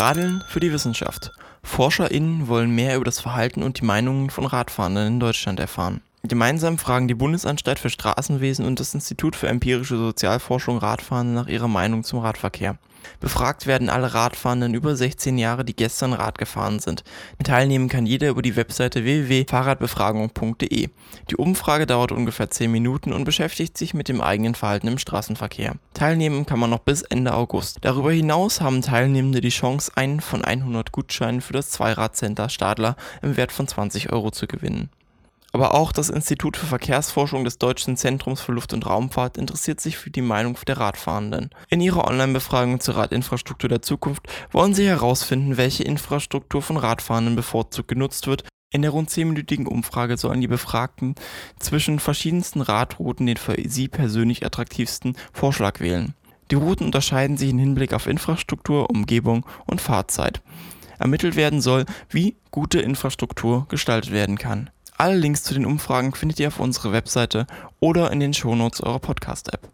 Radeln für die Wissenschaft. ForscherInnen wollen mehr über das Verhalten und die Meinungen von Radfahrenden in Deutschland erfahren. Gemeinsam fragen die Bundesanstalt für Straßenwesen und das Institut für empirische Sozialforschung Radfahrende nach ihrer Meinung zum Radverkehr. Befragt werden alle Radfahrenden über 16 Jahre, die gestern Rad gefahren sind. Teilnehmen kann jeder über die Webseite www.fahrradbefragung.de. Die Umfrage dauert ungefähr 10 Minuten und beschäftigt sich mit dem eigenen Verhalten im Straßenverkehr. Teilnehmen kann man noch bis Ende August. Darüber hinaus haben Teilnehmende die Chance, einen von 100 Gutscheinen für das Zweiradcenter Stadler im Wert von 20 Euro zu gewinnen. Aber auch das Institut für Verkehrsforschung des Deutschen Zentrums für Luft- und Raumfahrt interessiert sich für die Meinung der Radfahrenden. In ihrer Online-Befragung zur Radinfrastruktur der Zukunft wollen sie herausfinden, welche Infrastruktur von Radfahrenden bevorzugt genutzt wird. In der rund zehnminütigen Umfrage sollen die Befragten zwischen verschiedensten Radrouten den für sie persönlich attraktivsten Vorschlag wählen. Die Routen unterscheiden sich im Hinblick auf Infrastruktur, Umgebung und Fahrzeit. Ermittelt werden soll, wie gute Infrastruktur gestaltet werden kann. Alle Links zu den Umfragen findet ihr auf unserer Webseite oder in den Shownotes eurer Podcast-App.